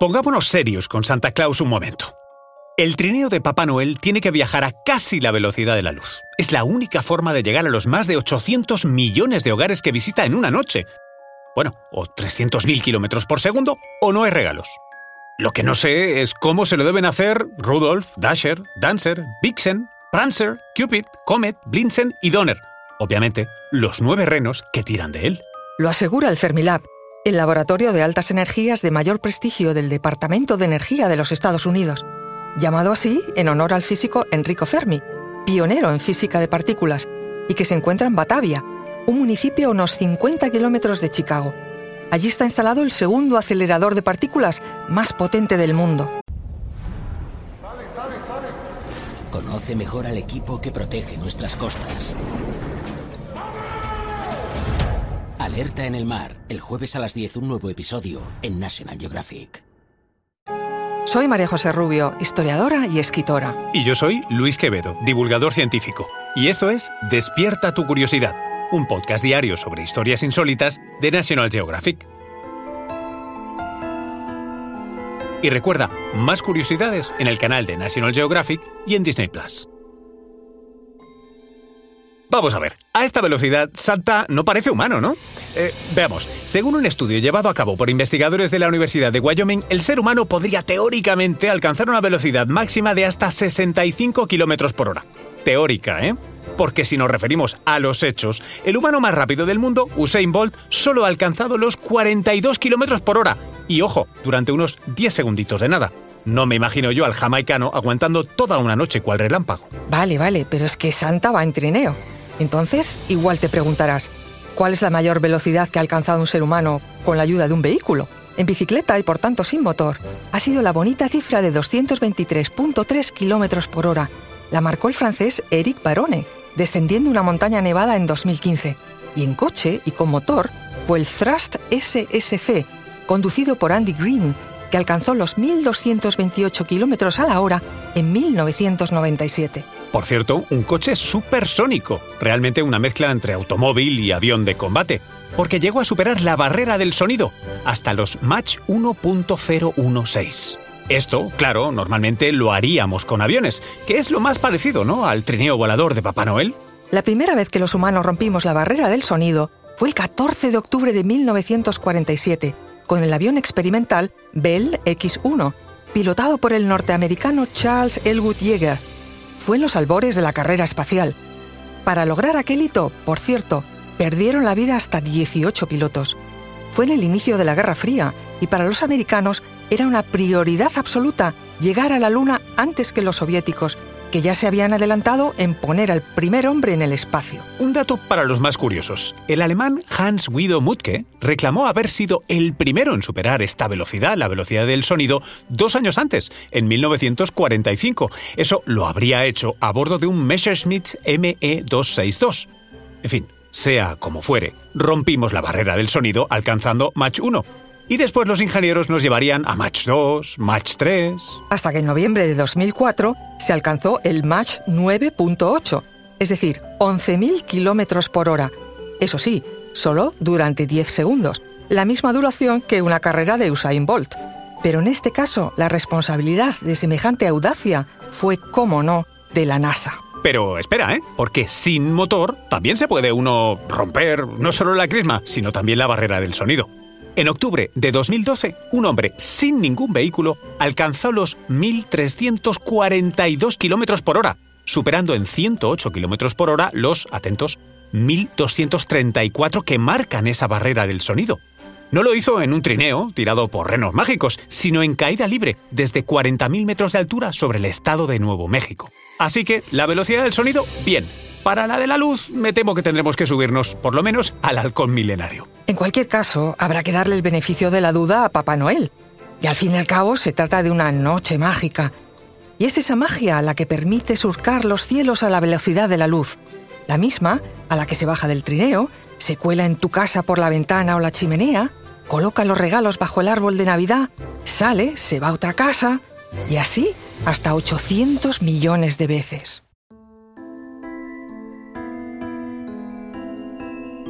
Pongámonos serios con Santa Claus un momento. El trineo de Papá Noel tiene que viajar a casi la velocidad de la luz. Es la única forma de llegar a los más de 800 millones de hogares que visita en una noche. Bueno, o 300.000 kilómetros por segundo, o no hay regalos. Lo que no sé es cómo se lo deben hacer Rudolf, Dasher, Dancer, Vixen, Prancer, Cupid, Comet, Blinzen y Donner. Obviamente, los nueve renos que tiran de él. Lo asegura el Fermilab, el laboratorio de altas energías de mayor prestigio del Departamento de Energía de los Estados Unidos, llamado así en honor al físico Enrico Fermi, pionero en física de partículas, y que se encuentra en Batavia, un municipio a unos 50 kilómetros de Chicago. Allí está instalado el segundo acelerador de partículas más potente del mundo. Conoce mejor al equipo que protege nuestras costas. Alerta en el mar, el jueves a las 10 un nuevo episodio en National Geographic. Soy María José Rubio, historiadora y escritora. Y yo soy Luis Quevedo, divulgador científico. Y esto es Despierta tu curiosidad, un podcast diario sobre historias insólitas de National Geographic. Y recuerda, más curiosidades en el canal de National Geographic y en Disney Plus. Vamos a ver, a esta velocidad Santa no parece humano, ¿no? Eh, veamos, según un estudio llevado a cabo por investigadores de la Universidad de Wyoming, el ser humano podría teóricamente alcanzar una velocidad máxima de hasta 65 km por hora. Teórica, ¿eh? Porque si nos referimos a los hechos, el humano más rápido del mundo, Usain Bolt, solo ha alcanzado los 42 km por hora. Y ojo, durante unos 10 segunditos de nada. No me imagino yo al jamaicano aguantando toda una noche cual relámpago. Vale, vale, pero es que Santa va en trineo. Entonces, igual te preguntarás, ¿cuál es la mayor velocidad que ha alcanzado un ser humano con la ayuda de un vehículo? En bicicleta y por tanto sin motor, ha sido la bonita cifra de 223.3 km por hora. La marcó el francés Eric Barone, descendiendo una montaña nevada en 2015. Y en coche y con motor fue el Thrust SSC, conducido por Andy Green, que alcanzó los 1.228 km a la hora en 1997. Por cierto, un coche supersónico, realmente una mezcla entre automóvil y avión de combate, porque llegó a superar la barrera del sonido, hasta los Mach 1.016. Esto, claro, normalmente lo haríamos con aviones, que es lo más parecido, ¿no?, al trineo volador de Papá Noel. La primera vez que los humanos rompimos la barrera del sonido fue el 14 de octubre de 1947, con el avión experimental Bell X-1, pilotado por el norteamericano Charles Elwood Yeager, fue en los albores de la carrera espacial. Para lograr aquel hito, por cierto, perdieron la vida hasta 18 pilotos. Fue en el inicio de la Guerra Fría y para los americanos era una prioridad absoluta llegar a la Luna antes que los soviéticos, que ya se habían adelantado en poner al primer hombre en el espacio. Un dato para los más curiosos. El alemán Hans Guido Mutke reclamó haber sido el primero en superar esta velocidad, la velocidad del sonido, dos años antes, en 1945. Eso lo habría hecho a bordo de un Messerschmitt ME-262. En fin, sea como fuere, rompimos la barrera del sonido alcanzando Mach 1 y después los ingenieros nos llevarían a Match 2, Match 3. Hasta que en noviembre de 2004 se alcanzó el Match 9.8, es decir, 11.000 kilómetros por hora. Eso sí, solo durante 10 segundos, la misma duración que una carrera de Usain Bolt. Pero en este caso, la responsabilidad de semejante audacia fue, como no, de la NASA. Pero espera, ¿eh? Porque sin motor también se puede uno romper no solo la crisma, sino también la barrera del sonido. En octubre de 2012, un hombre sin ningún vehículo alcanzó los 1.342 km por hora, superando en 108 km por hora los, atentos, 1.234 que marcan esa barrera del sonido. No lo hizo en un trineo tirado por renos mágicos, sino en caída libre desde 40.000 metros de altura sobre el estado de Nuevo México. Así que la velocidad del sonido, bien, para la de la luz, me temo que tendremos que subirnos, por lo menos, al halcón milenario. En cualquier caso, habrá que darle el beneficio de la duda a Papá Noel. Y al fin y al cabo se trata de una noche mágica. Y es esa magia la que permite surcar los cielos a la velocidad de la luz. La misma a la que se baja del trineo, se cuela en tu casa por la ventana o la chimenea, coloca los regalos bajo el árbol de Navidad, sale, se va a otra casa, y así hasta 800 millones de veces.